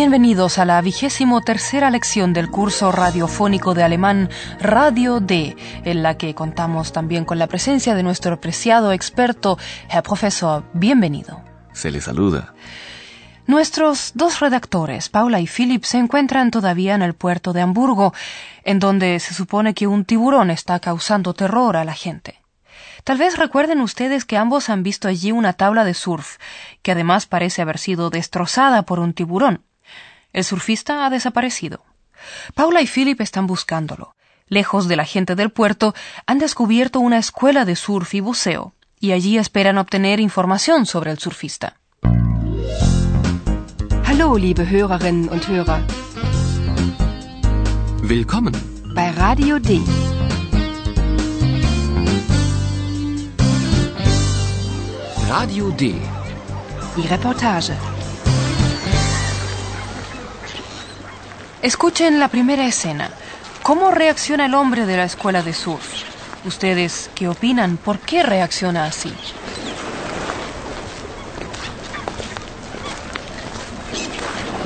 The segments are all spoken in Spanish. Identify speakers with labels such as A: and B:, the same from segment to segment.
A: Bienvenidos a la vigésimo tercera lección del curso radiofónico de alemán Radio D, en la que contamos también con la presencia de nuestro apreciado experto, Herr Profesor. Bienvenido.
B: Se le saluda.
A: Nuestros dos redactores, Paula y Philip, se encuentran todavía en el puerto de Hamburgo, en donde se supone que un tiburón está causando terror a la gente. Tal vez recuerden ustedes que ambos han visto allí una tabla de surf, que además parece haber sido destrozada por un tiburón. El surfista ha desaparecido. Paula y Philip están buscándolo. Lejos de la gente del puerto, han descubierto una escuela de surf y buceo, y allí esperan obtener información sobre el surfista.
C: Hallo, liebe Hörerinnen und Hörer.
B: Willkommen.
C: Bei Radio D.
B: Radio D.
C: Die Reportage.
A: Escuchen la primera escena. ¿Cómo reacciona el hombre de la escuela de surf? ¿Ustedes qué opinan? ¿Por qué reacciona así?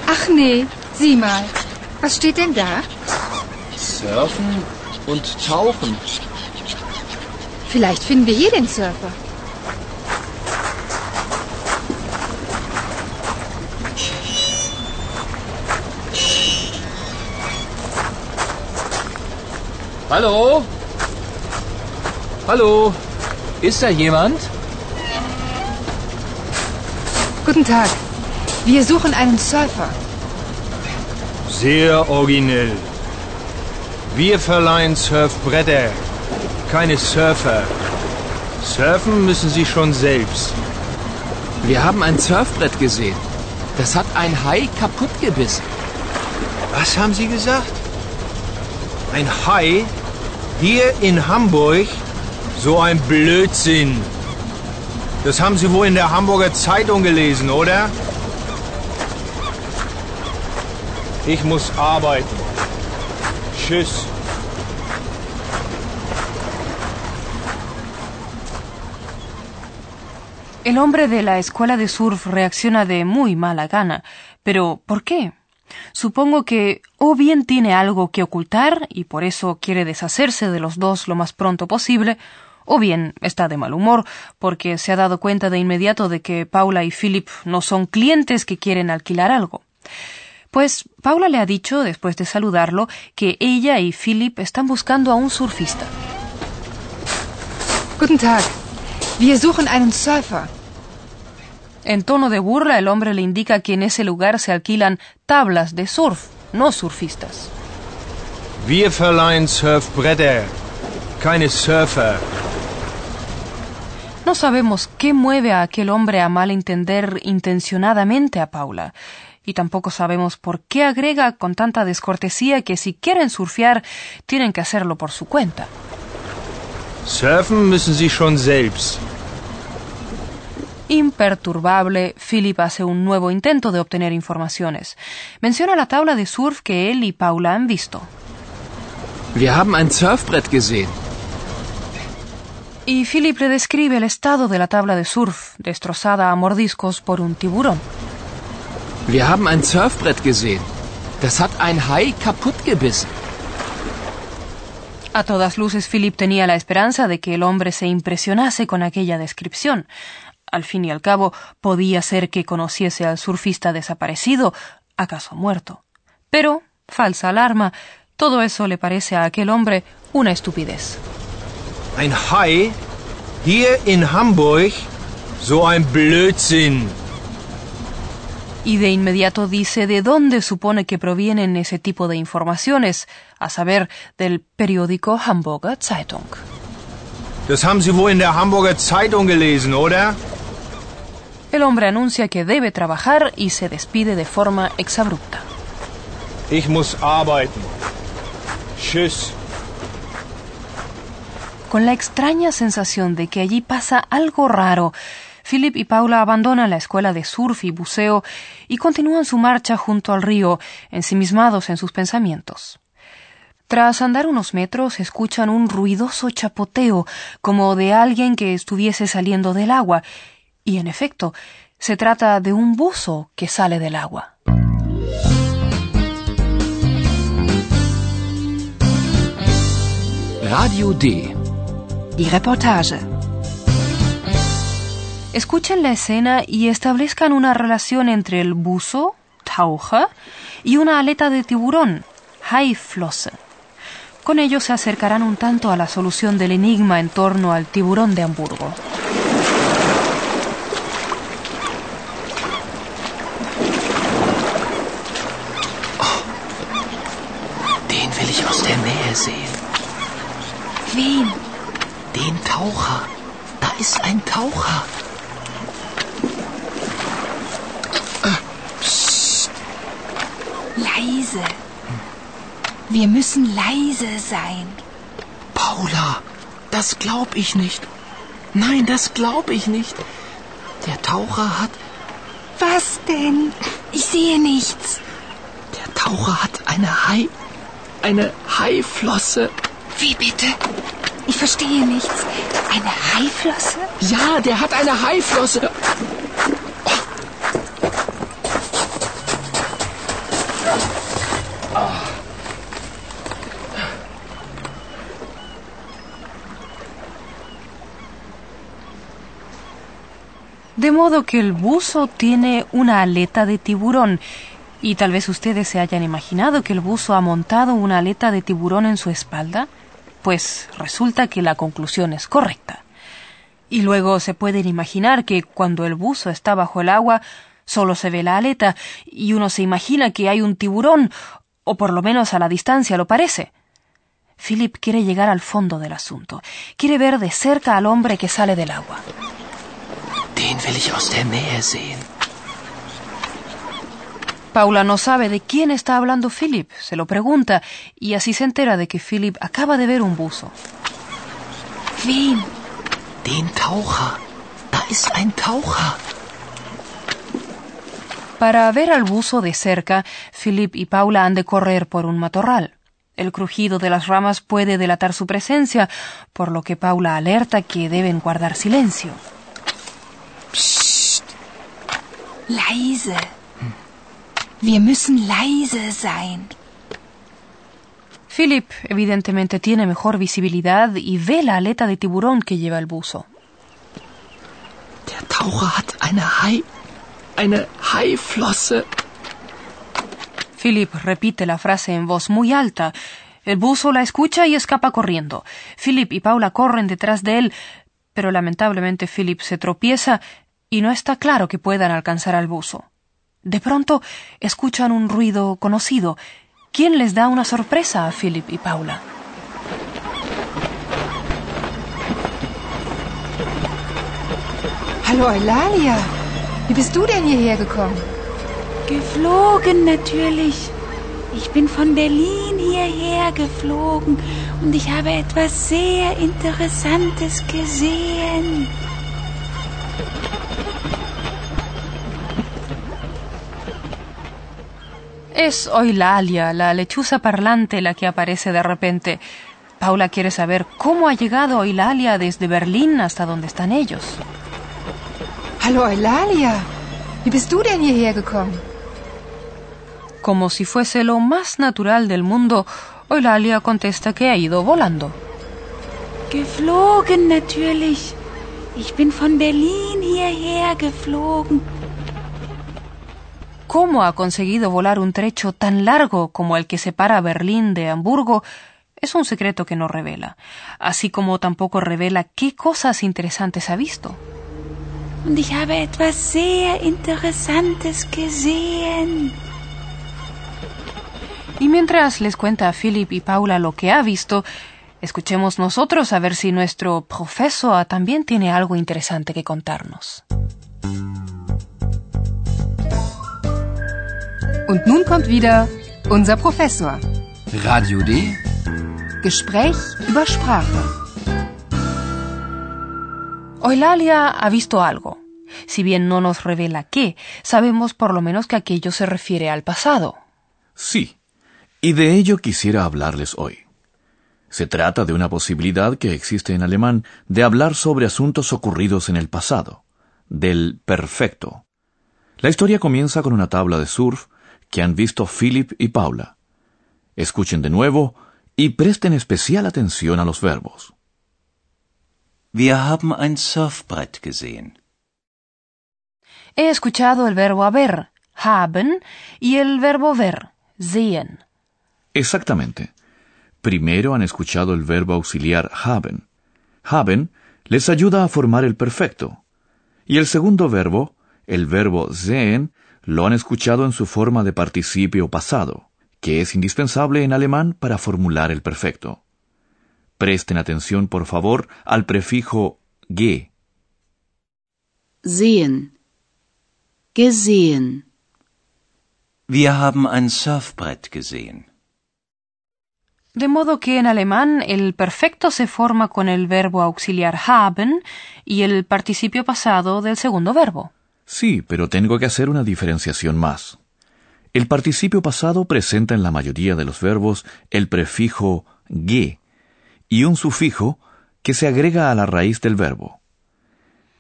D: Ach nee, sieh mal. Was steht denn da?
E: Surfen und Tauchen.
D: Vielleicht finden wir hier den Surfer.
E: Hallo? Hallo? Ist da jemand?
D: Guten Tag. Wir suchen einen Surfer.
F: Sehr originell. Wir verleihen Surfbretter, keine Surfer. Surfen müssen Sie schon selbst.
E: Wir haben ein Surfbrett gesehen. Das hat ein Hai kaputt gebissen.
F: Was haben Sie gesagt? Ein Hai? Hier in Hamburg? So ein Blödsinn. Das haben Sie wohl in der Hamburger Zeitung gelesen, oder? Ich muss arbeiten. Tschüss.
A: El hombre de la escuela de surf reacciona de muy mala gana. Pero, ¿por qué? Supongo que o bien tiene algo que ocultar y por eso quiere deshacerse de los dos lo más pronto posible, o bien está de mal humor porque se ha dado cuenta de inmediato de que Paula y Philip no son clientes que quieren alquilar algo. Pues Paula le ha dicho, después de saludarlo, que ella y Philip están buscando a un surfista.
D: Guten Tag. Wir suchen einen Surfer.
A: En tono de burla, el hombre le indica que en ese lugar se alquilan tablas de surf, no surfistas.
F: Wir verleihen Surfbretter, keine Surfer.
A: No sabemos qué mueve a aquel hombre a malentender intencionadamente a Paula. Y tampoco sabemos por qué agrega con tanta descortesía que si quieren surfear tienen que hacerlo por su cuenta.
F: Surfen müssen Sie schon selbst.
A: Imperturbable, Philip hace un nuevo intento de obtener informaciones. Menciona la tabla de surf que él y Paula han visto.
E: Wir haben ein Surfbrett gesehen.
A: Y Philip le describe el estado de la tabla de surf, destrozada a mordiscos por un tiburón.
E: Wir haben ein Surfbrett gesehen. Das hat ein Hai kaputt gebissen.
A: A todas luces, Philip tenía la esperanza de que el hombre se impresionase con aquella descripción. Al fin y al cabo, podía ser que conociese al surfista desaparecido, acaso muerto. Pero, falsa alarma, todo eso le parece a aquel hombre una estupidez.
F: Ein Hai? Hier in Hamburg? So ein Blödsinn.
A: Y de inmediato dice de dónde supone que provienen ese tipo de informaciones, a saber, del periódico Hamburger Zeitung.
F: Das haben Sie wohl in der Hamburger Zeitung gelesen, oder?
A: El hombre anuncia que debe trabajar y se despide de forma exabrupta.
F: Ich muss arbeiten. Tschüss.
A: Con la extraña sensación de que allí pasa algo raro, Philip y Paula abandonan la escuela de surf y buceo y continúan su marcha junto al río, ensimismados en sus pensamientos. Tras andar unos metros escuchan un ruidoso chapoteo, como de alguien que estuviese saliendo del agua, y en efecto, se trata de un buzo que sale del agua.
B: Radio D.
C: Die Reportage.
A: Escuchen la escena y establezcan una relación entre el buzo, Taucher, y una aleta de tiburón, Haiflosse. Con ello se acercarán un tanto a la solución del enigma en torno al tiburón de Hamburgo.
E: Taucher. Da ist ein Taucher.
D: Leise. Wir müssen leise sein.
E: Paula, das glaub ich nicht. Nein, das glaub ich nicht. Der Taucher hat.
D: Was denn? Ich sehe nichts.
E: Der Taucher hat eine Hai. Eine Haiflosse.
D: Wie bitte? Ich verstehe nichts. Eine Haiflosse?
E: Ja, der hat eine Haiflosse.
A: De modo que el buzo tiene una aleta de tiburón. Y tal vez ustedes se hayan imaginado que el buzo ha montado una aleta de tiburón en su espalda. Pues resulta que la conclusión es correcta. Y luego se pueden imaginar que cuando el buzo está bajo el agua solo se ve la aleta y uno se imagina que hay un tiburón, o por lo menos a la distancia lo parece. Philip quiere llegar al fondo del asunto. Quiere ver de cerca al hombre que sale del agua.
E: Den will ich aus der Nähe sehen.
A: Paula no sabe de quién está hablando Philip, se lo pregunta, y así se entera de que Philip acaba de ver un buzo.
D: Wen?
E: Den Taucher. Da ist ein Taucher.
A: Para ver al buzo de cerca, Philip y Paula han de correr por un matorral. El crujido de las ramas puede delatar su presencia, por lo que Paula alerta que deben guardar silencio.
D: Leise. Wir müssen leise sein.
A: Philip evidentemente tiene mejor visibilidad y ve la aleta de tiburón que lleva el buzo.
E: Der Taucher hat eine Hai. Eine Haiflosse.
A: Philip repite la frase en voz muy alta. El buzo la escucha y escapa corriendo. Philip y Paula corren detrás de él, pero lamentablemente Philip se tropieza y no está claro que puedan alcanzar al buzo. De pronto escuchan un ruido conocido. ¿Quién les da una sorpresa a Philip y Paula?
D: Hallo Eulalia. Wie bist du denn hierher gekommen?
G: Geflogen natürlich. Ich bin von Berlin hierher geflogen und ich habe etwas sehr Interessantes gesehen.
A: Es Eulalia, la lechuza parlante, la que aparece de repente. Paula quiere saber cómo ha llegado Eulalia desde Berlín hasta donde están ellos.
D: Hallo Eulalia. Wie bist du denn hierher gekommen?
A: Como si fuese lo más natural del mundo, Eulalia contesta que ha ido volando.
G: Geflogen natürlich. Ich bin von Berlin hierher geflogen.
A: ¿Cómo ha conseguido volar un trecho tan largo como el que separa Berlín de Hamburgo? Es un secreto que no revela, así como tampoco revela qué cosas interesantes ha visto.
G: Und ich habe etwas sehr Interessantes gesehen.
A: Y mientras les cuenta a Philip y Paula lo que ha visto, escuchemos nosotros a ver si nuestro profesor también tiene algo interesante que contarnos.
C: Und nun kommt wieder unser Professor.
B: Radio D.
C: Gespräch über Sprache.
A: Eulalia ha visto algo. Si bien no nos revela qué, sabemos por lo menos que aquello se refiere al pasado.
B: Sí, y de ello quisiera hablarles hoy. Se trata de una posibilidad que existe en alemán de hablar sobre asuntos ocurridos en el pasado, del perfecto. La historia comienza con una tabla de surf que han visto Philip y Paula. Escuchen de nuevo y presten especial atención a los verbos.
H: Wir haben ein Surfbrett gesehen.
A: He escuchado el verbo haber, haben, y el verbo ver, sehen.
B: Exactamente. Primero han escuchado el verbo auxiliar haben. Haben les ayuda a formar el perfecto. Y el segundo verbo, el verbo sehen, lo han escuchado en su forma de participio pasado, que es indispensable en alemán para formular el perfecto. Presten atención, por favor, al prefijo ge.
C: Sehen. Gesehen.
H: Wir haben ein Surfbrett gesehen.
A: De modo que en alemán el perfecto se forma con el verbo auxiliar haben y el participio pasado del segundo verbo.
B: Sí, pero tengo que hacer una diferenciación más. El participio pasado presenta en la mayoría de los verbos el prefijo ge y un sufijo que se agrega a la raíz del verbo.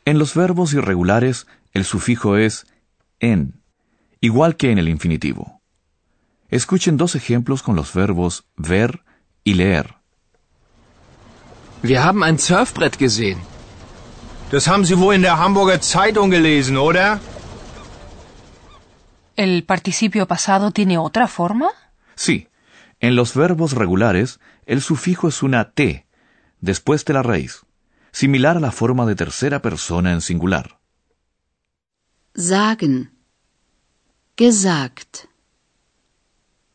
B: En los verbos irregulares el sufijo es en, igual que en el infinitivo. Escuchen dos ejemplos con los verbos ver y leer.
E: Wir haben ein Surfbrett gesehen.
F: Das haben Sie wohl in der Hamburger Zeitung gelesen, oder?
A: ¿El participio pasado tiene otra forma?
B: Sí, en los verbos regulares el sufijo es una t después de la raíz, similar a la forma de tercera persona en singular.
C: Sagen. Gesagt.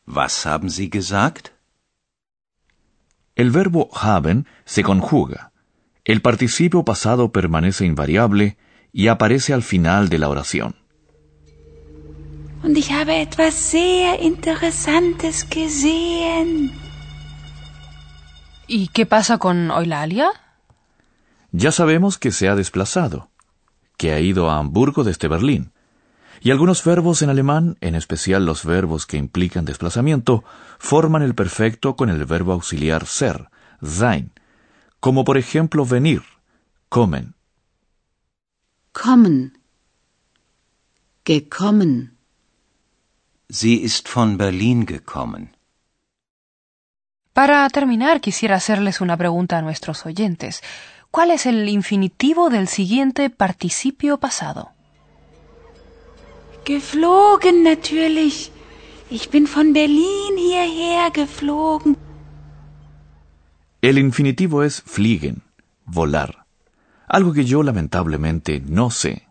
H: Was haben Sie gesagt?
B: El verbo haben se conjuga. El participio pasado permanece invariable y aparece al final de la oración.
G: Und ich habe etwas sehr Interessantes gesehen.
A: ¿Y qué pasa con Eulalia?
B: Ya sabemos que se ha desplazado, que ha ido a Hamburgo desde Berlín. Y algunos verbos en alemán, en especial los verbos que implican desplazamiento, forman el perfecto con el verbo auxiliar ser, sein, como por ejemplo venir, kommen.
C: Kommen. Gekommen.
H: Sie ist von Berlin gekommen.
A: Para terminar, quisiera hacerles una pregunta a nuestros oyentes. ¿Cuál es el infinitivo del siguiente participio pasado?
G: Geflogen natürlich. Ich bin von Berlin hierher geflogen.
B: El infinitivo es fliegen, volar. Algo que yo lamentablemente no sé.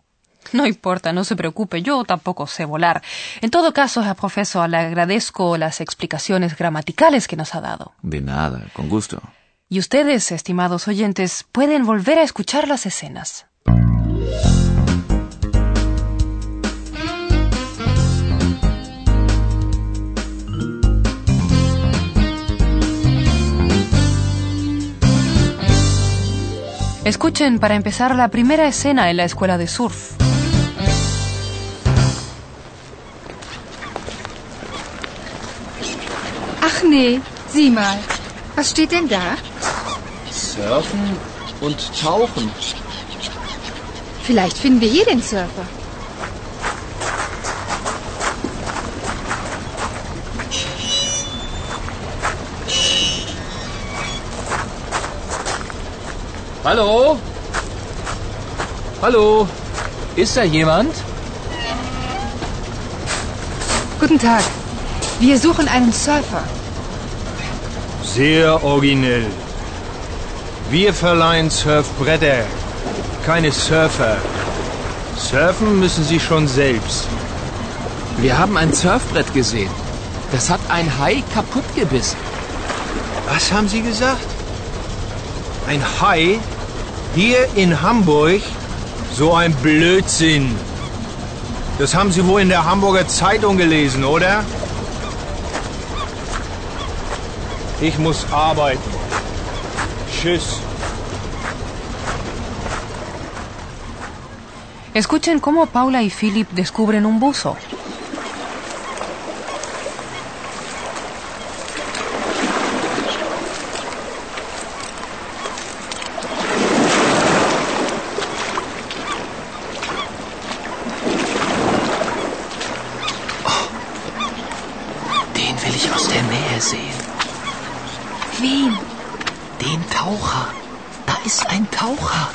A: No importa, no se preocupe, yo tampoco sé volar. En todo caso, a profesor, le agradezco las explicaciones gramaticales que nos ha dado.
B: De nada, con gusto.
A: Y ustedes, estimados oyentes, pueden volver a escuchar las escenas. Escuchen para empezar la primera escena en la escuela de surf.
D: Ach nee, sieh mal. Was steht denn da?
E: Surfen und Tauchen.
D: Vielleicht finden wir hier den Surfer.
E: Hallo? Hallo? Ist da jemand?
D: Guten Tag. Wir suchen einen Surfer.
F: Sehr originell. Wir verleihen Surfbretter, keine Surfer. Surfen müssen Sie schon selbst.
E: Wir haben ein Surfbrett gesehen. Das hat ein Hai kaputt gebissen.
F: Was haben Sie gesagt? Ein Hai? Hier in Hamburg? So ein Blödsinn. Das haben Sie wohl in der Hamburger Zeitung gelesen, oder? Ich muss arbeiten. Tschüss.
A: Escuchen cómo Paula y Philip descubren un buzo.
E: Den will ich aus der Nähe sehen.
G: Wen?
E: Den Taucher. Da ist ein Taucher.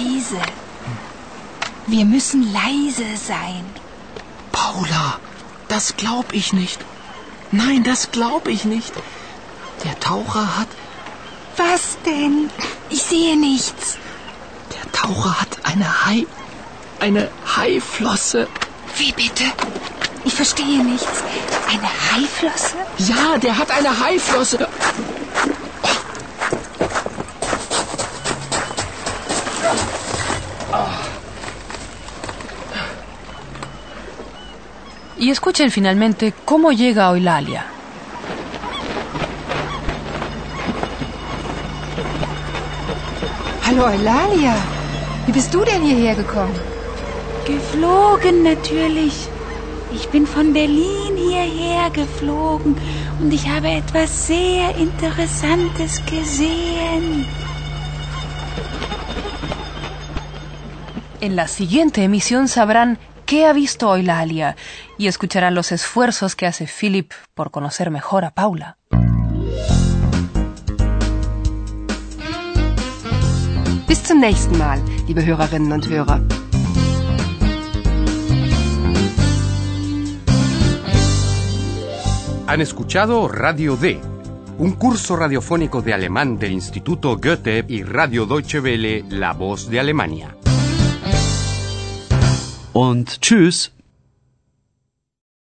G: Leise. Wir müssen leise sein.
E: Paula, das glaub ich nicht. Nein, das glaub ich nicht. Der Taucher hat.
G: Was denn? Ich sehe nichts.
E: Der Taucher hat eine Hai. Eine Haiflosse.
G: Wie bitte? Ich verstehe nichts. Eine Haiflosse?
E: Ja, der hat eine Haiflosse.
A: Y escuchen finalmente cómo llega Eulalia.
C: Hallo Eulalia, wie bist du denn hierher gekommen?
G: Geflogen natürlich. Ich bin von Berlin hierher geflogen und ich habe etwas sehr Interessantes gesehen.
A: En la siguiente emisión sabrán qué ha visto Eulalia y escucharán los esfuerzos que hace Philip por conocer mejor a Paula.
C: Bis zum nächsten Mal, liebe Hörerinnen und Hörer.
I: Han escuchado Radio D, un curso radiofónico de alemán del Instituto Goethe y Radio Deutsche Welle, La Voz de Alemania.
J: Und tschüss.